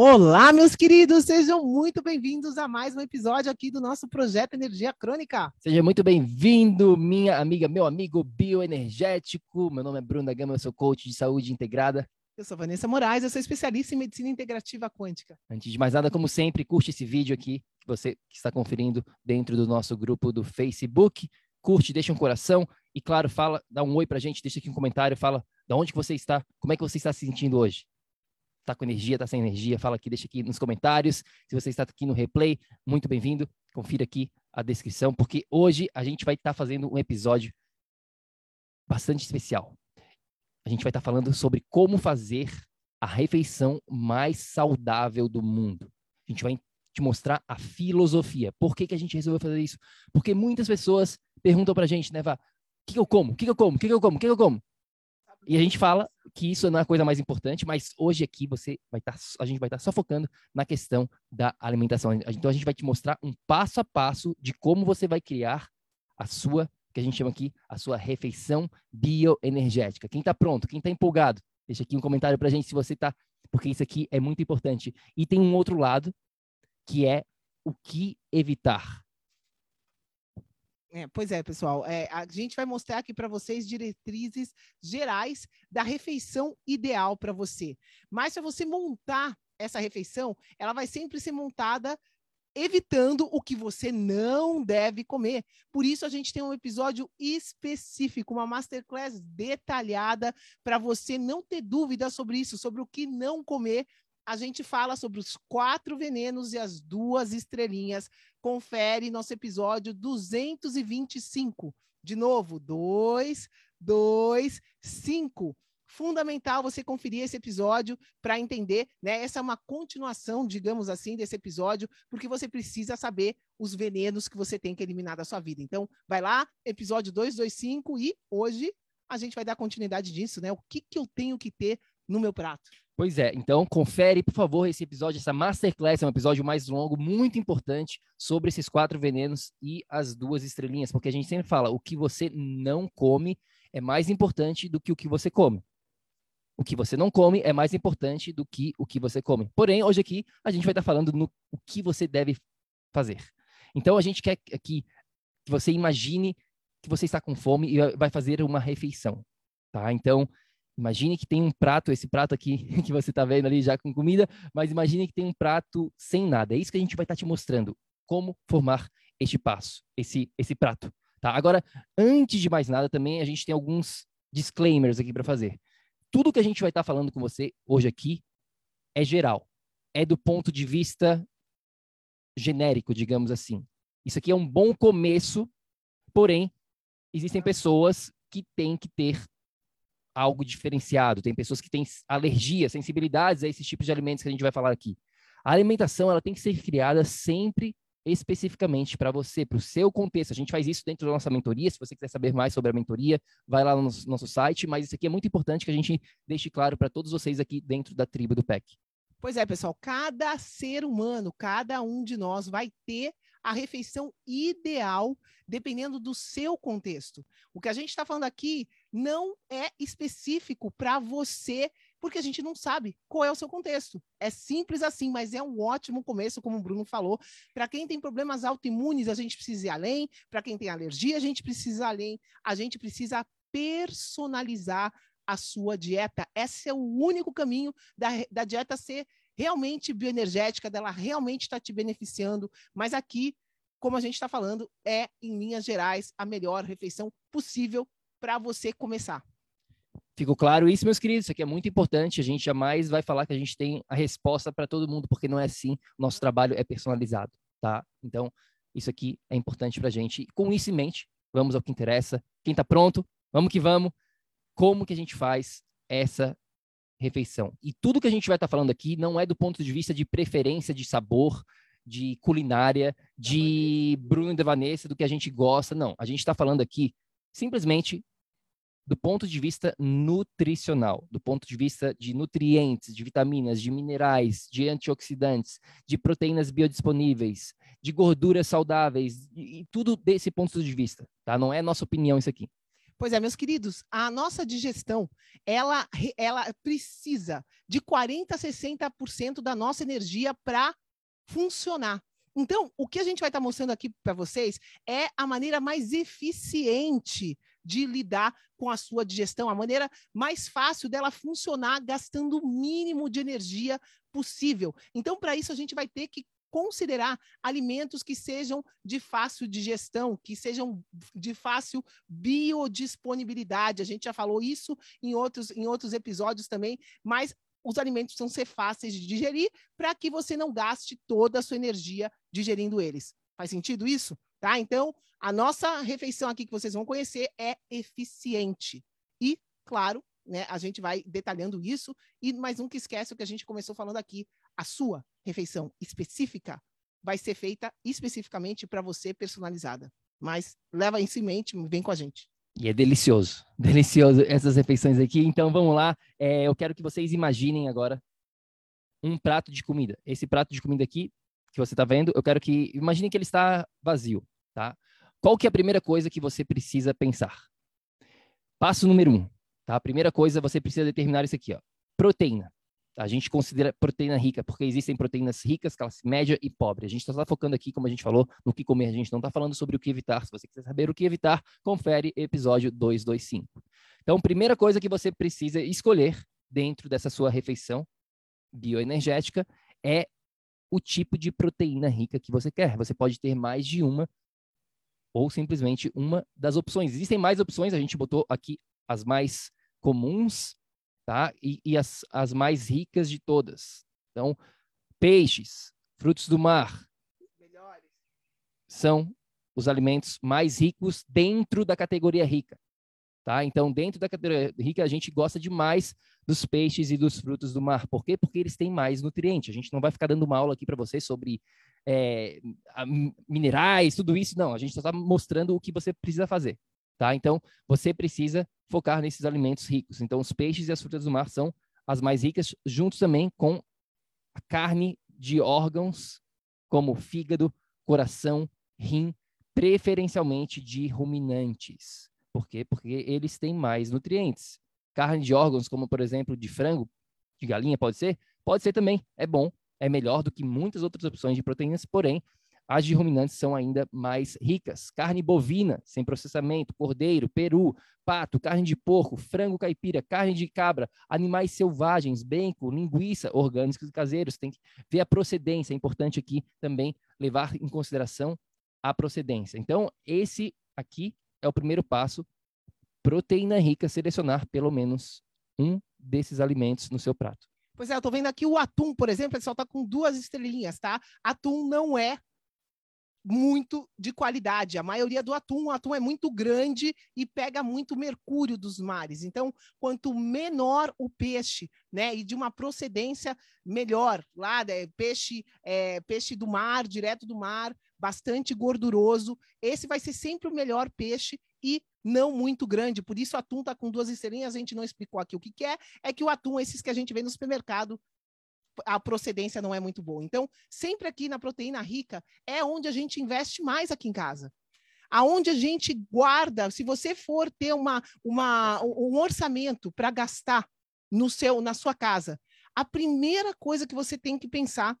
Olá, meus queridos, sejam muito bem-vindos a mais um episódio aqui do nosso projeto Energia Crônica. Seja muito bem-vindo, minha amiga, meu amigo bioenergético. Meu nome é Bruno da Gama, eu sou coach de saúde integrada. Eu sou Vanessa Moraes, eu sou especialista em medicina integrativa quântica. Antes de mais nada, como sempre, curte esse vídeo aqui que você que está conferindo dentro do nosso grupo do Facebook. Curte, deixa um coração e, claro, fala, dá um oi pra gente, deixa aqui um comentário, fala de onde que você está, como é que você está se sentindo hoje está com energia, está sem energia, fala aqui, deixa aqui nos comentários. Se você está aqui no replay, muito bem-vindo. Confira aqui a descrição, porque hoje a gente vai estar tá fazendo um episódio bastante especial. A gente vai estar tá falando sobre como fazer a refeição mais saudável do mundo. A gente vai te mostrar a filosofia. Por que, que a gente resolveu fazer isso? Porque muitas pessoas perguntam para a gente, né, Vá, o que, que eu como? O que, que eu como? O que, que eu como? O que, que eu como? E a gente fala que isso não é a coisa mais importante, mas hoje aqui você vai estar, tá, a gente vai estar tá só focando na questão da alimentação. Então a gente vai te mostrar um passo a passo de como você vai criar a sua, que a gente chama aqui, a sua refeição bioenergética. Quem está pronto, quem está empolgado, deixa aqui um comentário para a gente se você está, porque isso aqui é muito importante. E tem um outro lado que é o que evitar. É, pois é, pessoal. É, a gente vai mostrar aqui para vocês diretrizes gerais da refeição ideal para você. Mas se você montar essa refeição, ela vai sempre ser montada evitando o que você não deve comer. Por isso a gente tem um episódio específico, uma masterclass detalhada para você não ter dúvida sobre isso, sobre o que não comer a gente fala sobre os quatro venenos e as duas estrelinhas. Confere nosso episódio 225. De novo, 2, 2, 5. Fundamental você conferir esse episódio para entender, né? Essa é uma continuação, digamos assim, desse episódio, porque você precisa saber os venenos que você tem que eliminar da sua vida. Então, vai lá, episódio 225 e hoje a gente vai dar continuidade disso, né? O que, que eu tenho que ter no meu prato? Pois é, então confere, por favor, esse episódio, essa masterclass, é um episódio mais longo, muito importante, sobre esses quatro venenos e as duas estrelinhas, porque a gente sempre fala, o que você não come é mais importante do que o que você come. O que você não come é mais importante do que o que você come. Porém, hoje aqui, a gente vai estar falando no o que você deve fazer. Então, a gente quer aqui que você imagine que você está com fome e vai fazer uma refeição, tá? Então, Imagine que tem um prato, esse prato aqui que você está vendo ali já com comida, mas imagine que tem um prato sem nada. É isso que a gente vai estar tá te mostrando, como formar este passo, esse, esse prato. Tá? Agora, antes de mais nada, também a gente tem alguns disclaimers aqui para fazer. Tudo que a gente vai estar tá falando com você hoje aqui é geral, é do ponto de vista genérico, digamos assim. Isso aqui é um bom começo, porém, existem pessoas que têm que ter algo diferenciado. Tem pessoas que têm alergia, sensibilidades a esses tipos de alimentos que a gente vai falar aqui. A alimentação ela tem que ser criada sempre especificamente para você, para o seu contexto. A gente faz isso dentro da nossa mentoria. Se você quiser saber mais sobre a mentoria, vai lá no nosso, nosso site. Mas isso aqui é muito importante que a gente deixe claro para todos vocês aqui dentro da tribo do PEC. Pois é, pessoal. Cada ser humano, cada um de nós vai ter a refeição ideal, dependendo do seu contexto. O que a gente está falando aqui não é específico para você, porque a gente não sabe qual é o seu contexto. É simples assim, mas é um ótimo começo, como o Bruno falou. Para quem tem problemas autoimunes, a gente precisa ir além. Para quem tem alergia, a gente precisa ir além. A gente precisa personalizar a sua dieta. Esse é o único caminho da, da dieta ser realmente bioenergética, dela realmente estar tá te beneficiando. Mas aqui, como a gente está falando, é, em linhas gerais, a melhor refeição possível para você começar. Ficou claro isso, meus queridos? Isso aqui é muito importante. A gente jamais vai falar que a gente tem a resposta para todo mundo, porque não é assim. Nosso trabalho é personalizado, tá? Então, isso aqui é importante para a gente. com isso em mente, vamos ao que interessa. Quem está pronto? Vamos que vamos. Como que a gente faz essa refeição? E tudo que a gente vai estar tá falando aqui não é do ponto de vista de preferência de sabor, de culinária, de Bruno e da Vanessa, do que a gente gosta. Não, a gente está falando aqui simplesmente do ponto de vista nutricional, do ponto de vista de nutrientes, de vitaminas, de minerais, de antioxidantes, de proteínas biodisponíveis, de gorduras saudáveis, e, tudo desse ponto de vista, tá? Não é nossa opinião isso aqui. Pois é, meus queridos, a nossa digestão, ela, ela precisa de 40 a 60% da nossa energia para funcionar. Então, o que a gente vai estar tá mostrando aqui para vocês é a maneira mais eficiente de lidar com a sua digestão, a maneira mais fácil dela funcionar gastando o mínimo de energia possível. Então, para isso, a gente vai ter que considerar alimentos que sejam de fácil digestão, que sejam de fácil biodisponibilidade. A gente já falou isso em outros, em outros episódios também, mas os alimentos precisam ser fáceis de digerir para que você não gaste toda a sua energia digerindo eles. Faz sentido isso? Tá? Então, a nossa refeição aqui que vocês vão conhecer é eficiente. E, claro, né, a gente vai detalhando isso. E um que esquece o que a gente começou falando aqui: a sua refeição específica vai ser feita especificamente para você, personalizada. Mas leva isso em mente, vem com a gente. E é delicioso, delicioso essas refeições aqui. Então vamos lá. É, eu quero que vocês imaginem agora um prato de comida. Esse prato de comida aqui que você está vendo, eu quero que imagine que ele está vazio, tá? Qual que é a primeira coisa que você precisa pensar? Passo número um, tá? A primeira coisa, você precisa determinar isso aqui, ó. Proteína. A gente considera proteína rica, porque existem proteínas ricas, classe média e pobre. A gente está falando aqui, como a gente falou, no que comer. A gente não está falando sobre o que evitar. Se você quiser saber o que evitar, confere episódio 225. Então, primeira coisa que você precisa escolher dentro dessa sua refeição bioenergética é o tipo de proteína rica que você quer. Você pode ter mais de uma ou simplesmente uma das opções. Existem mais opções, a gente botou aqui as mais comuns, tá? E, e as, as mais ricas de todas. Então, peixes, frutos do mar, Melhores. são os alimentos mais ricos dentro da categoria rica. Tá? Então, dentro da categoria rica, a gente gosta demais dos peixes e dos frutos do mar. Por quê? Porque eles têm mais nutrientes. A gente não vai ficar dando uma aula aqui para vocês sobre é, minerais, tudo isso. Não, a gente só está mostrando o que você precisa fazer. Tá? Então, você precisa focar nesses alimentos ricos. Então, os peixes e as frutas do mar são as mais ricas, juntos também com a carne de órgãos como fígado, coração, rim, preferencialmente de ruminantes. Por quê? Porque eles têm mais nutrientes. Carne de órgãos, como por exemplo de frango, de galinha, pode ser? Pode ser também. É bom, é melhor do que muitas outras opções de proteínas, porém, as de ruminantes são ainda mais ricas. Carne bovina, sem processamento, cordeiro, peru, pato, carne de porco, frango caipira, carne de cabra, animais selvagens, bacon, linguiça, orgânicos caseiros. Tem que ver a procedência. É importante aqui também levar em consideração a procedência. Então, esse aqui é o primeiro passo. Proteína rica, selecionar pelo menos um desses alimentos no seu prato. Pois é, eu tô vendo aqui o atum, por exemplo, ele só tá com duas estrelinhas, tá? Atum não é muito de qualidade. A maioria do atum, o atum é muito grande e pega muito mercúrio dos mares. Então, quanto menor o peixe, né, e de uma procedência melhor, lá, né, peixe, é, peixe do mar, direto do mar, bastante gorduroso. Esse vai ser sempre o melhor peixe e não muito grande. Por isso, o atum está com duas estrelinhas. A gente não explicou aqui o que, que é. É que o atum, esses que a gente vê no supermercado, a procedência não é muito boa. Então, sempre aqui na proteína rica é onde a gente investe mais aqui em casa. Aonde a gente guarda, se você for ter uma, uma, um orçamento para gastar no seu, na sua casa, a primeira coisa que você tem que pensar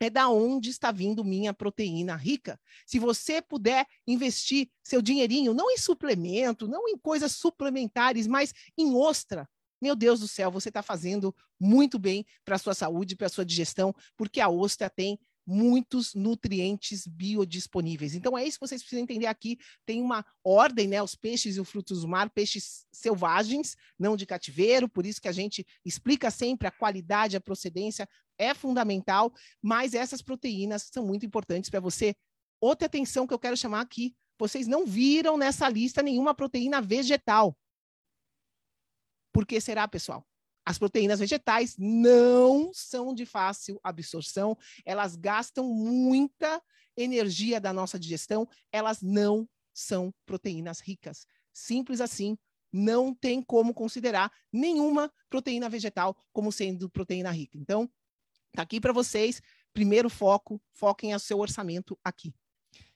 é da onde está vindo minha proteína rica. Se você puder investir seu dinheirinho, não em suplemento, não em coisas suplementares, mas em ostra, meu Deus do céu, você está fazendo muito bem para a sua saúde, para a sua digestão, porque a ostra tem muitos nutrientes biodisponíveis. Então é isso que vocês precisam entender aqui. Tem uma ordem, né? Os peixes e os frutos do mar, peixes selvagens, não de cativeiro, por isso que a gente explica sempre a qualidade, a procedência é fundamental, mas essas proteínas são muito importantes para você. Outra atenção que eu quero chamar aqui, vocês não viram nessa lista nenhuma proteína vegetal. Por que será, pessoal? As proteínas vegetais não são de fácil absorção, elas gastam muita energia da nossa digestão, elas não são proteínas ricas. Simples assim, não tem como considerar nenhuma proteína vegetal como sendo proteína rica. Então, tá aqui para vocês. Primeiro foco, foquem o seu orçamento aqui.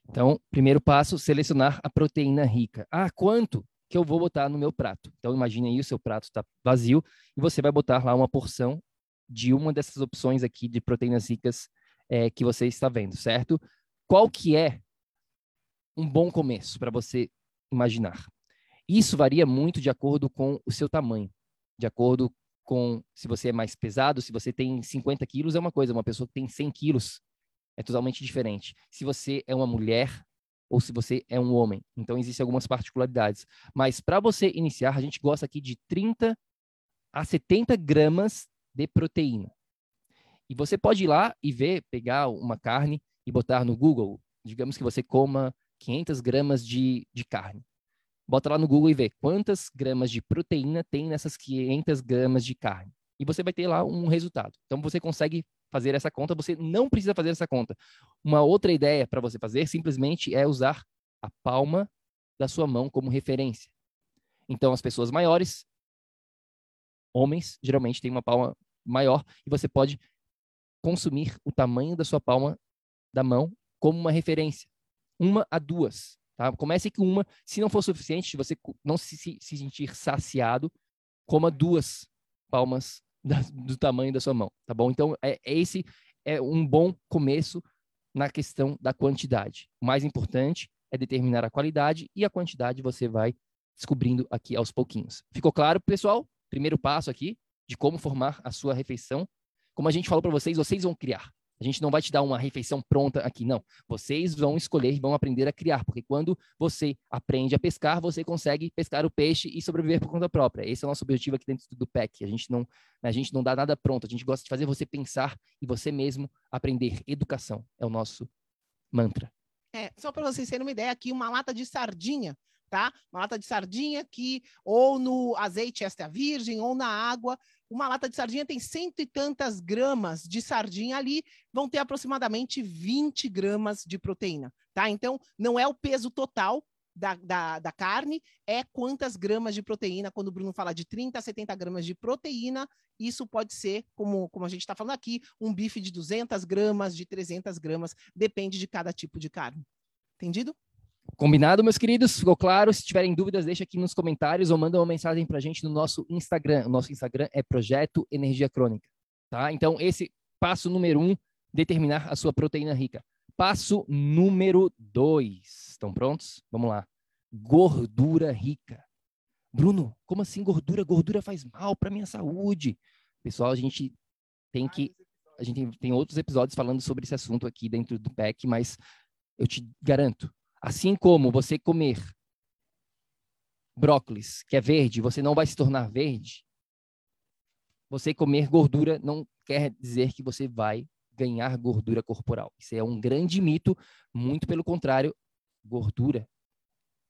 Então, primeiro passo, selecionar a proteína rica. Ah, quanto? que eu vou botar no meu prato. Então, imagine aí, o seu prato está vazio e você vai botar lá uma porção de uma dessas opções aqui de proteínas ricas é, que você está vendo, certo? Qual que é um bom começo para você imaginar? Isso varia muito de acordo com o seu tamanho, de acordo com se você é mais pesado, se você tem 50 quilos é uma coisa, uma pessoa que tem 100 quilos é totalmente diferente. Se você é uma mulher, ou se você é um homem. Então, existem algumas particularidades. Mas para você iniciar, a gente gosta aqui de 30 a 70 gramas de proteína. E você pode ir lá e ver, pegar uma carne e botar no Google. Digamos que você coma 500 gramas de, de carne. Bota lá no Google e vê quantas gramas de proteína tem nessas 500 gramas de carne. E você vai ter lá um resultado. Então, você consegue fazer essa conta, você não precisa fazer essa conta. Uma outra ideia para você fazer simplesmente é usar a palma da sua mão como referência. Então, as pessoas maiores, homens, geralmente têm uma palma maior e você pode consumir o tamanho da sua palma da mão como uma referência. Uma a duas. Tá? Comece com uma. Se não for suficiente, se você não se, se, se sentir saciado, coma duas palmas da, do tamanho da sua mão, tá bom? Então, é, é, esse é um bom começo na questão da quantidade. O mais importante é determinar a qualidade e a quantidade você vai descobrindo aqui aos pouquinhos. Ficou claro, pessoal? Primeiro passo aqui de como formar a sua refeição. Como a gente falou para vocês, vocês vão criar. A gente não vai te dar uma refeição pronta aqui, não. Vocês vão escolher e vão aprender a criar, porque quando você aprende a pescar, você consegue pescar o peixe e sobreviver por conta própria. Esse é o nosso objetivo aqui dentro do PEC. A gente não, a gente não dá nada pronto, a gente gosta de fazer você pensar e você mesmo aprender. Educação é o nosso mantra. É, só para vocês terem uma ideia aqui, uma lata de sardinha tá? Uma lata de sardinha que ou no azeite extra virgem ou na água, uma lata de sardinha tem cento e tantas gramas de sardinha ali, vão ter aproximadamente 20 gramas de proteína, tá? Então, não é o peso total da, da, da, carne, é quantas gramas de proteína. Quando o Bruno fala de 30 a 70 gramas de proteína, isso pode ser, como, como a gente está falando aqui, um bife de 200 gramas, de 300 gramas, depende de cada tipo de carne. Entendido? Combinado, meus queridos? Ficou claro? Se tiverem dúvidas, deixa aqui nos comentários ou manda uma mensagem para a gente no nosso Instagram. O nosso Instagram é Projeto Energia Crônica. Tá? Então, esse passo número um, determinar a sua proteína rica. Passo número dois. Estão prontos? Vamos lá. Gordura rica. Bruno, como assim gordura? Gordura faz mal para minha saúde. Pessoal, a gente tem que. A gente tem, outros episódios falando sobre esse assunto aqui dentro do PEC, mas eu te garanto, Assim como você comer brócolis, que é verde, você não vai se tornar verde. Você comer gordura não quer dizer que você vai ganhar gordura corporal. Isso é um grande mito, muito pelo contrário, gordura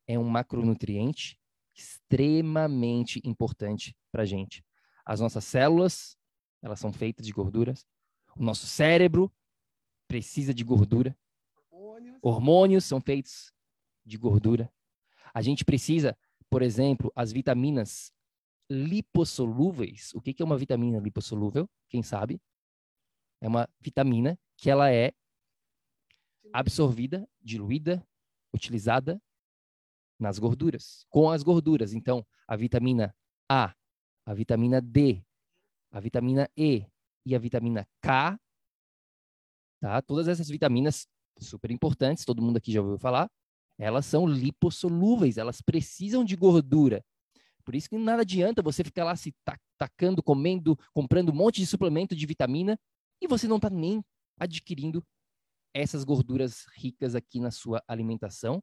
é um macronutriente extremamente importante para a gente. As nossas células, elas são feitas de gorduras. O nosso cérebro precisa de gordura. Hormônios são feitos de gordura. A gente precisa, por exemplo, as vitaminas lipossolúveis. O que é uma vitamina lipossolúvel? Quem sabe? É uma vitamina que ela é absorvida, diluída, utilizada nas gorduras, com as gorduras. Então, a vitamina A, a vitamina D, a vitamina E e a vitamina K, tá? Todas essas vitaminas super importantes, todo mundo aqui já ouviu falar, elas são lipossolúveis, elas precisam de gordura. Por isso que nada adianta você ficar lá se tacando, comendo, comprando um monte de suplemento de vitamina e você não está nem adquirindo essas gorduras ricas aqui na sua alimentação.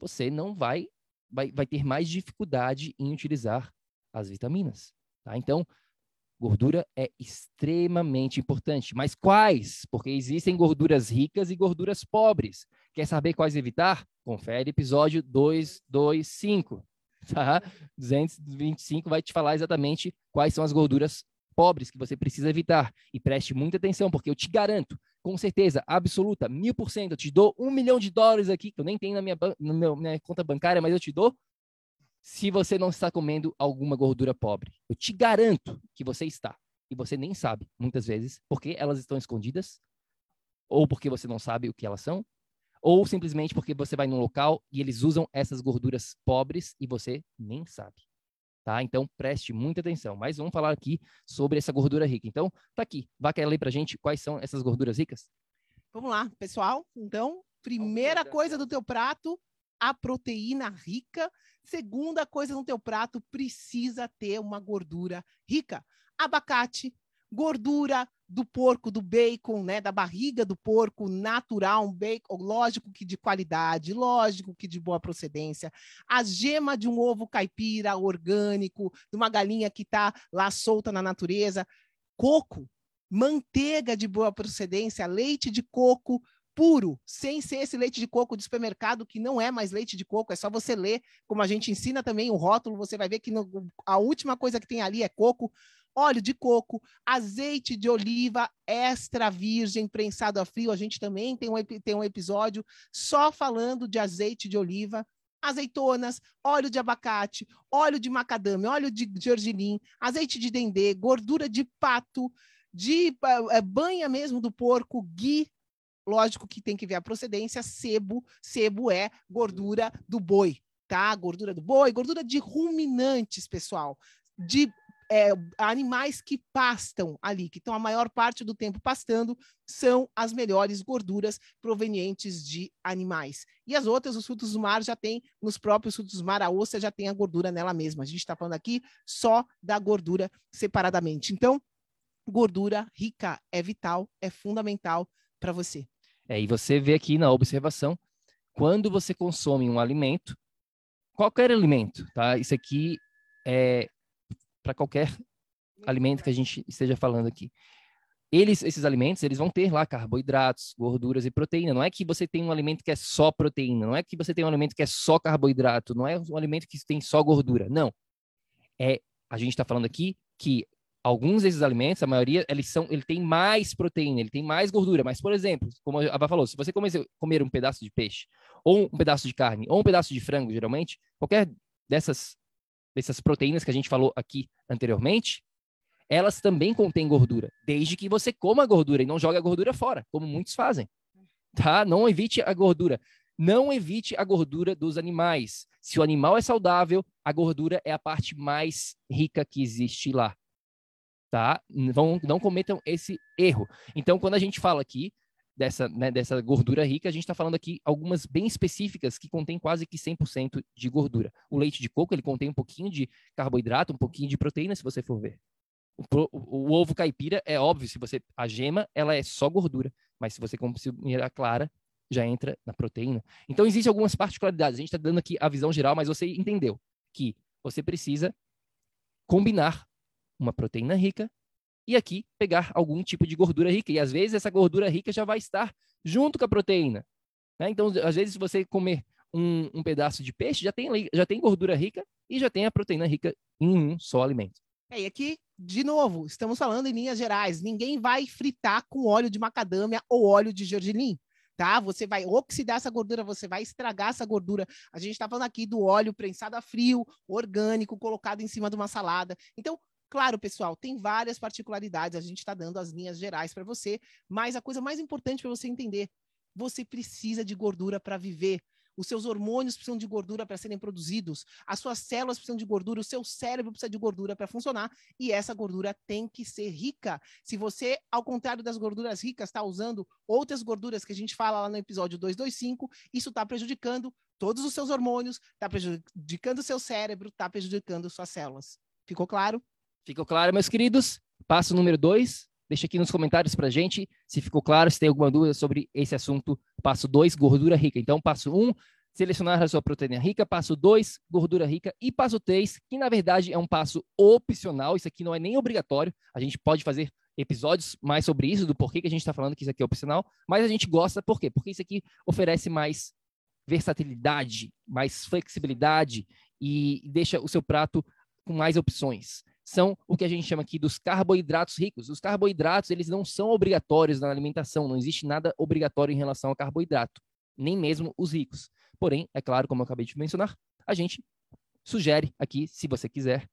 Você não vai, vai, vai ter mais dificuldade em utilizar as vitaminas. Tá? Então, gordura é extremamente importante. Mas quais? Porque existem gorduras ricas e gorduras pobres. Quer saber quais evitar? Confere episódio 225. Tá? 225 vai te falar exatamente quais são as gorduras pobres que você precisa evitar. E preste muita atenção, porque eu te garanto, com certeza absoluta, mil por cento, eu te dou um milhão de dólares aqui, que eu nem tenho na minha, na minha conta bancária, mas eu te dou, se você não está comendo alguma gordura pobre. Eu te garanto que você está. E você nem sabe, muitas vezes, porque elas estão escondidas, ou porque você não sabe o que elas são, ou simplesmente porque você vai num local e eles usam essas gorduras pobres e você nem sabe. Tá? Então preste muita atenção. Mas vamos falar aqui sobre essa gordura rica. Então, tá aqui. Vai querer ler pra gente quais são essas gorduras ricas? Vamos lá, pessoal. Então, primeira coisa do teu prato, a proteína rica. Segunda coisa no teu prato, precisa ter uma gordura rica. Abacate, gordura do porco, do bacon, né, da barriga do porco natural, um bacon, lógico que de qualidade, lógico que de boa procedência, a gema de um ovo caipira orgânico, de uma galinha que está lá solta na natureza, coco, manteiga de boa procedência, leite de coco puro, sem ser esse leite de coco do supermercado, que não é mais leite de coco, é só você ler, como a gente ensina também o rótulo, você vai ver que no, a última coisa que tem ali é coco, óleo de coco, azeite de oliva extra virgem prensado a frio. A gente também tem um, tem um episódio só falando de azeite de oliva, azeitonas, óleo de abacate, óleo de macadâmia, óleo de gergelim, azeite de dendê, gordura de pato, de é, banha mesmo do porco, ghee, lógico que tem que ver a procedência, sebo, sebo é gordura do boi, tá? Gordura do boi, gordura de ruminantes, pessoal, de é, animais que pastam ali, que estão a maior parte do tempo pastando, são as melhores gorduras provenientes de animais. E as outras, os frutos do mar já tem, nos próprios frutos do mar, a ostra já tem a gordura nela mesma. A gente está falando aqui só da gordura separadamente. Então, gordura rica é vital, é fundamental para você. É, e você vê aqui na observação, quando você consome um alimento, qualquer alimento, tá? Isso aqui é para qualquer alimento que a gente esteja falando aqui. Eles, esses alimentos, eles vão ter lá carboidratos, gorduras e proteína. Não é que você tem um alimento que é só proteína, não é que você tem um alimento que é só carboidrato, não é um alimento que tem só gordura. Não. É, a gente está falando aqui que alguns desses alimentos, a maioria, eles são, ele tem mais proteína, ele tem mais gordura. Mas, por exemplo, como a Ava falou, se você comer um pedaço de peixe, ou um pedaço de carne, ou um pedaço de frango, geralmente, qualquer dessas dessas proteínas que a gente falou aqui anteriormente, elas também contêm gordura, desde que você coma a gordura e não jogue a gordura fora, como muitos fazem. Tá? Não evite a gordura. Não evite a gordura dos animais. Se o animal é saudável, a gordura é a parte mais rica que existe lá. Tá? Não, não cometam esse erro. Então, quando a gente fala aqui dessa, né, dessa gordura rica, a gente está falando aqui algumas bem específicas que contém quase que 100% de gordura. O leite de coco, ele contém um pouquinho de carboidrato, um pouquinho de proteína, se você for ver. O, o, o ovo caipira é óbvio, se você a gema, ela é só gordura, mas se você consumir a clara, já entra na proteína. Então existem algumas particularidades. A gente está dando aqui a visão geral, mas você entendeu que você precisa combinar uma proteína rica e aqui pegar algum tipo de gordura rica. E às vezes essa gordura rica já vai estar junto com a proteína. Né? Então, às vezes, se você comer um, um, pedaço de peixe, já tem, já tem gordura rica e já tem a proteína rica em um só alimento. É, e aqui, de novo, estamos falando em linhas gerais. Ninguém vai fritar com óleo de macadâmia ou óleo de gergelim. Tá? Você vai oxidar essa gordura, você vai estragar essa gordura. A gente está falando aqui do óleo prensado a frio, orgânico, colocado em cima de uma salada. Então, Claro, pessoal, tem várias particularidades, a gente está dando as linhas gerais para você, mas a coisa mais importante para você entender, você precisa de gordura para viver. Os seus hormônios precisam de gordura para serem produzidos, as suas células precisam de gordura, o seu cérebro precisa de gordura para funcionar, e essa gordura tem que ser rica. Se você, ao contrário das gorduras ricas, está usando outras gorduras que a gente fala lá no episódio 225, isso está prejudicando todos os seus hormônios, está prejudicando o seu cérebro, está prejudicando suas células. Ficou claro? Ficou claro, meus queridos? Passo número dois. Deixa aqui nos comentários pra gente se ficou claro, se tem alguma dúvida sobre esse assunto. Passo dois, gordura rica. Então, passo um, selecionar a sua proteína rica. Passo dois, gordura rica. E passo três, que na verdade é um passo opcional. Isso aqui não é nem obrigatório. A gente pode fazer episódios mais sobre isso, do porquê que a gente está falando que isso aqui é opcional. Mas a gente gosta, por quê? Porque isso aqui oferece mais versatilidade, mais flexibilidade e deixa o seu prato com mais opções são o que a gente chama aqui dos carboidratos ricos. Os carboidratos, eles não são obrigatórios na alimentação, não existe nada obrigatório em relação ao carboidrato, nem mesmo os ricos. Porém, é claro, como eu acabei de mencionar, a gente sugere aqui, se você quiser,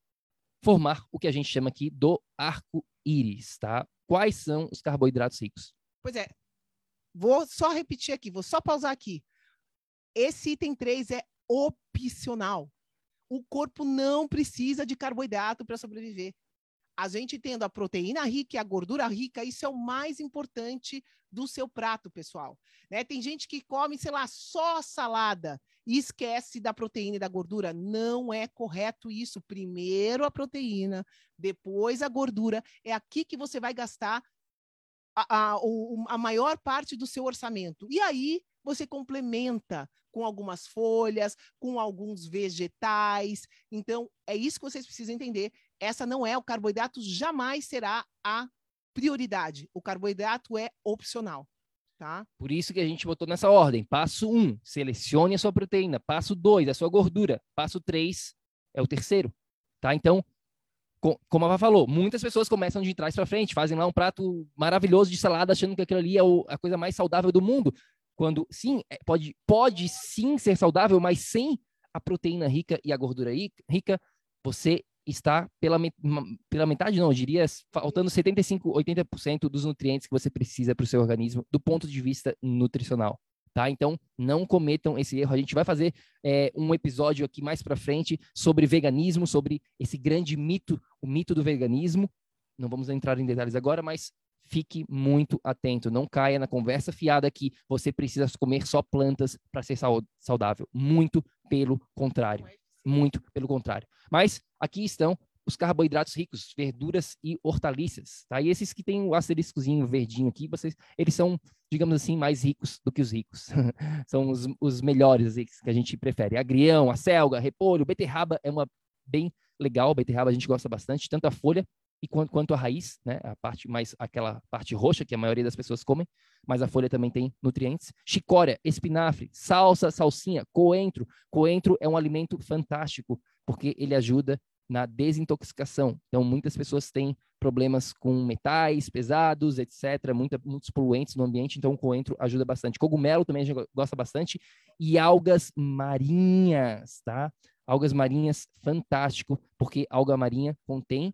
formar o que a gente chama aqui do arco-íris, tá? Quais são os carboidratos ricos? Pois é. Vou só repetir aqui, vou só pausar aqui. Esse item 3 é opcional o corpo não precisa de carboidrato para sobreviver. A gente tendo a proteína rica e a gordura rica, isso é o mais importante do seu prato, pessoal. Né? Tem gente que come, sei lá, só salada e esquece da proteína e da gordura. Não é correto isso. Primeiro a proteína, depois a gordura. É aqui que você vai gastar a, a, a maior parte do seu orçamento. E aí você complementa com algumas folhas, com alguns vegetais. Então, é isso que vocês precisam entender. Essa não é o carboidrato, jamais será a prioridade. O carboidrato é opcional. Tá? Por isso que a gente botou nessa ordem. Passo 1, um, selecione a sua proteína. Passo 2, a sua gordura. Passo 3 é o terceiro. Tá? Então, com, como a Vá falou, muitas pessoas começam de trás para frente, fazem lá um prato maravilhoso de salada, achando que aquilo ali é a coisa mais saudável do mundo quando sim, é, pode, pode sim ser saudável, mas sem a proteína rica e a gordura rica, você está pela, pela metade, não, eu diria, faltando 75, 80% dos nutrientes que você precisa para o seu organismo do ponto de vista nutricional. Tá? Então, não cometam esse erro. A gente vai fazer é, um episódio aqui mais para frente sobre veganismo, sobre esse grande mito, o mito do veganismo. Não vamos entrar em detalhes agora, mas fique muito atento. Não caia na conversa fiada que você precisa comer só plantas para ser saudável. Muito pelo contrário. Muito pelo contrário. Mas aqui estão os carboidratos ricos, verduras e hortaliças, tá? E esses que tem o asteriscozinho verdinho aqui, vocês, eles são, digamos assim, mais ricos do que os ricos. são os, os melhores que a gente prefere. Agrião, a selga, repolho, beterraba é uma bem legal, beterraba a gente gosta bastante, tanto a folha e quanto, a raiz, né, a parte mais aquela parte roxa que a maioria das pessoas comem, mas a folha também tem nutrientes. Chicória, espinafre, salsa, salsinha, coentro. Coentro é um alimento fantástico porque ele ajuda na desintoxicação. Então muitas pessoas têm problemas com metais pesados, etc, muita, muitos poluentes no ambiente, então o coentro ajuda bastante. Cogumelo também a gente gosta bastante e algas marinhas, tá? Algas marinhas, fantástico, porque alga marinha contém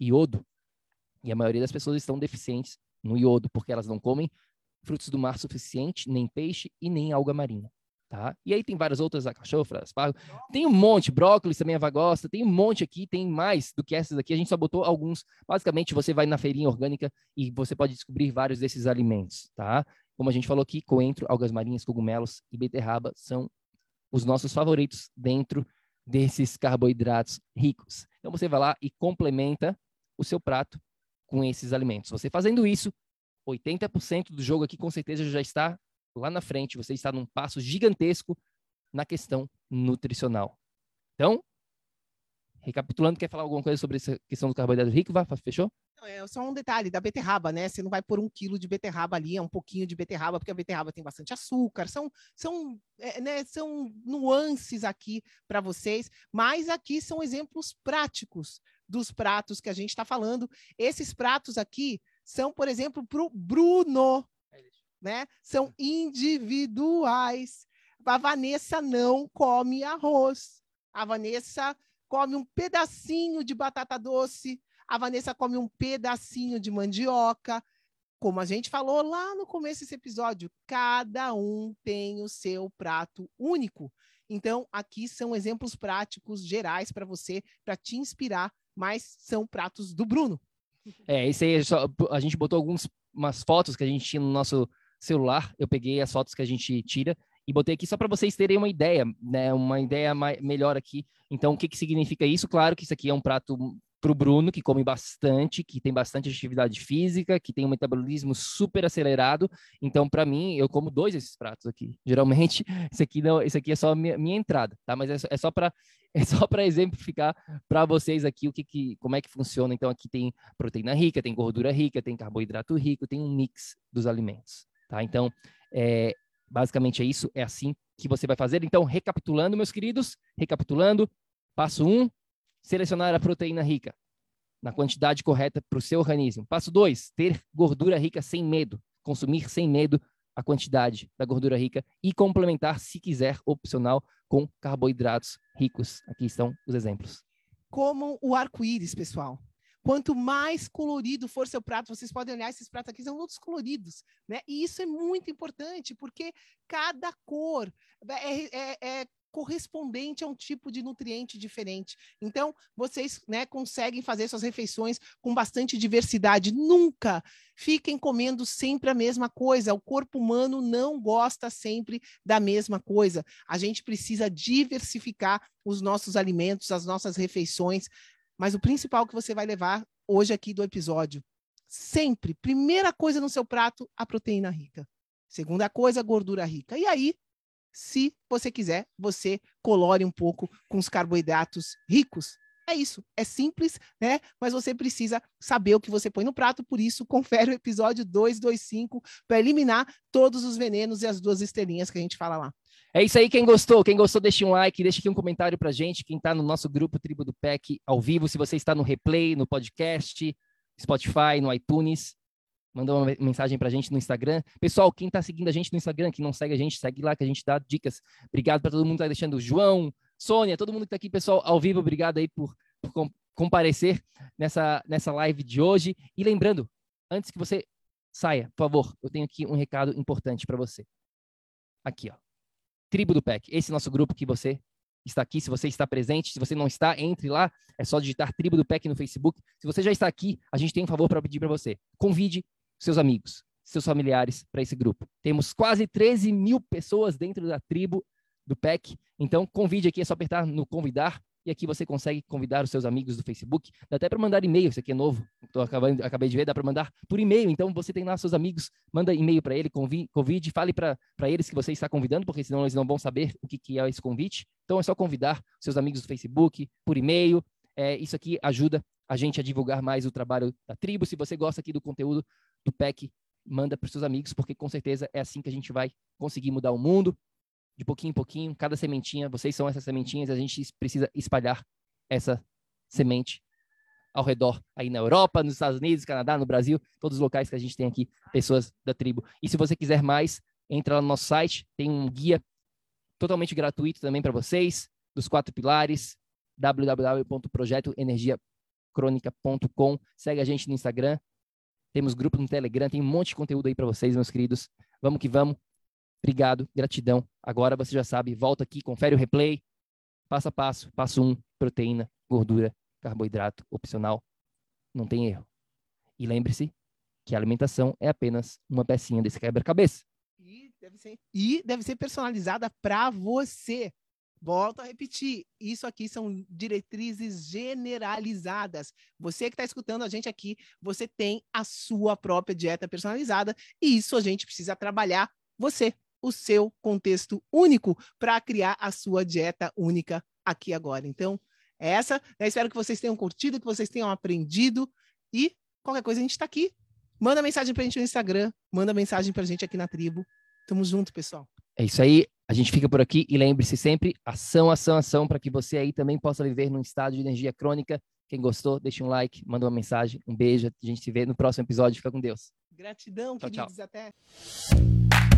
iodo. E a maioria das pessoas estão deficientes no iodo, porque elas não comem frutos do mar suficiente, nem peixe e nem alga marinha. Tá? E aí tem várias outras, a cachofra, aspargo. Tem um monte, brócolis também a vagosta, tem um monte aqui, tem mais do que essas aqui. A gente só botou alguns. Basicamente, você vai na feirinha orgânica e você pode descobrir vários desses alimentos, tá? Como a gente falou aqui, coentro, algas marinhas, cogumelos e beterraba são os nossos favoritos dentro desses carboidratos ricos. Então você vai lá e complementa o seu prato com esses alimentos. Você fazendo isso, 80% do jogo aqui com certeza já está lá na frente, você está num passo gigantesco na questão nutricional. Então, recapitulando, quer falar alguma coisa sobre essa questão do carboidrato rico? Fechou? É só um detalhe da beterraba, né? Você não vai pôr um quilo de beterraba ali, é um pouquinho de beterraba, porque a beterraba tem bastante açúcar. São, são, é, né, são nuances aqui para vocês, mas aqui são exemplos práticos dos pratos que a gente está falando. Esses pratos aqui são, por exemplo, para o Bruno, né? São individuais. A Vanessa não come arroz. A Vanessa come um pedacinho de batata doce. A Vanessa come um pedacinho de mandioca. Como a gente falou lá no começo desse episódio, cada um tem o seu prato único. Então, aqui são exemplos práticos gerais para você, para te inspirar, mas são pratos do Bruno. É, isso aí a gente botou algumas fotos que a gente tinha no nosso celular. Eu peguei as fotos que a gente tira e botei aqui só para vocês terem uma ideia, né? Uma ideia mais, melhor aqui. Então, o que, que significa isso? Claro que isso aqui é um prato para o Bruno, que come bastante, que tem bastante atividade física, que tem um metabolismo super acelerado. Então, para mim, eu como dois desses pratos aqui. Geralmente, isso aqui não, isso aqui é só minha, minha entrada, tá? Mas é, é só para é só para exemplificar para vocês aqui o que, que como é que funciona. Então, aqui tem proteína rica, tem gordura rica, tem carboidrato rico, tem um mix dos alimentos, tá? Então, é, Basicamente é isso, é assim que você vai fazer. Então, recapitulando, meus queridos, recapitulando, passo 1, um, selecionar a proteína rica na quantidade correta para o seu organismo. Passo 2, ter gordura rica sem medo, consumir sem medo a quantidade da gordura rica e complementar, se quiser, opcional, com carboidratos ricos. Aqui estão os exemplos. Como o arco-íris, pessoal. Quanto mais colorido for seu prato, vocês podem olhar, esses pratos aqui são todos coloridos, né? E isso é muito importante, porque cada cor é, é, é correspondente a um tipo de nutriente diferente. Então, vocês né, conseguem fazer suas refeições com bastante diversidade. Nunca fiquem comendo sempre a mesma coisa. O corpo humano não gosta sempre da mesma coisa. A gente precisa diversificar os nossos alimentos, as nossas refeições. Mas o principal que você vai levar hoje aqui do episódio, sempre, primeira coisa no seu prato, a proteína rica. Segunda coisa, a gordura rica. E aí, se você quiser, você colore um pouco com os carboidratos ricos. É isso, é simples, né? Mas você precisa saber o que você põe no prato, por isso confere o episódio 225 para eliminar todos os venenos e as duas estrelinhas que a gente fala lá. É isso aí, quem gostou, quem gostou, deixe um like, deixe aqui um comentário pra gente, quem tá no nosso grupo Tribo do PEC ao vivo, se você está no replay, no podcast, Spotify, no iTunes, manda uma mensagem pra gente no Instagram. Pessoal, quem tá seguindo a gente no Instagram, que não segue a gente, segue lá que a gente dá dicas. Obrigado para todo mundo que tá deixando, João, Sônia, todo mundo que tá aqui, pessoal, ao vivo, obrigado aí por, por comparecer nessa, nessa live de hoje. E lembrando, antes que você saia, por favor, eu tenho aqui um recado importante para você. Aqui, ó. Tribo do PEC. Esse nosso grupo que você está aqui. Se você está presente, se você não está, entre lá. É só digitar Tribo do PEC no Facebook. Se você já está aqui, a gente tem um favor para pedir para você. Convide seus amigos, seus familiares para esse grupo. Temos quase 13 mil pessoas dentro da tribo do PEC. Então, convide aqui, é só apertar no convidar e aqui você consegue convidar os seus amigos do Facebook. Dá até para mandar e-mail, isso aqui é novo. Acabando, acabei de ver, dá para mandar por e-mail. Então você tem lá seus amigos, manda e-mail para ele, convide, fale para eles que você está convidando, porque senão eles não vão saber o que, que é esse convite. Então é só convidar seus amigos do Facebook por e-mail. É, isso aqui ajuda a gente a divulgar mais o trabalho da tribo. Se você gosta aqui do conteúdo do PEC, manda para seus amigos, porque com certeza é assim que a gente vai conseguir mudar o mundo de pouquinho em pouquinho, cada sementinha, vocês são essas sementinhas, a gente precisa espalhar essa semente ao redor, aí na Europa, nos Estados Unidos, Canadá, no Brasil, todos os locais que a gente tem aqui, pessoas da tribo. E se você quiser mais, entra lá no nosso site, tem um guia totalmente gratuito também para vocês, dos quatro pilares, www.projetoenergiacronica.com. Segue a gente no Instagram, temos grupo no Telegram, tem um monte de conteúdo aí para vocês, meus queridos. Vamos que vamos. Obrigado, gratidão. Agora você já sabe, volta aqui, confere o replay, passo a passo. Passo um, proteína, gordura, carboidrato, opcional. Não tem erro. E lembre-se que a alimentação é apenas uma pecinha desse quebra-cabeça. E deve ser, e deve ser personalizada para você. Volto a repetir, isso aqui são diretrizes generalizadas. Você que está escutando a gente aqui, você tem a sua própria dieta personalizada e isso a gente precisa trabalhar você o seu contexto único para criar a sua dieta única aqui agora. Então, é essa. Né? Espero que vocês tenham curtido, que vocês tenham aprendido. E qualquer coisa a gente está aqui. Manda mensagem para a gente no Instagram, manda mensagem para a gente aqui na tribo. Tamo junto, pessoal. É isso aí. A gente fica por aqui e lembre-se sempre: ação, ação, ação, para que você aí também possa viver num estado de energia crônica. Quem gostou, deixa um like, manda uma mensagem, um beijo. A gente se vê no próximo episódio. Fica com Deus. Gratidão, tchau, queridos. Tchau. Até.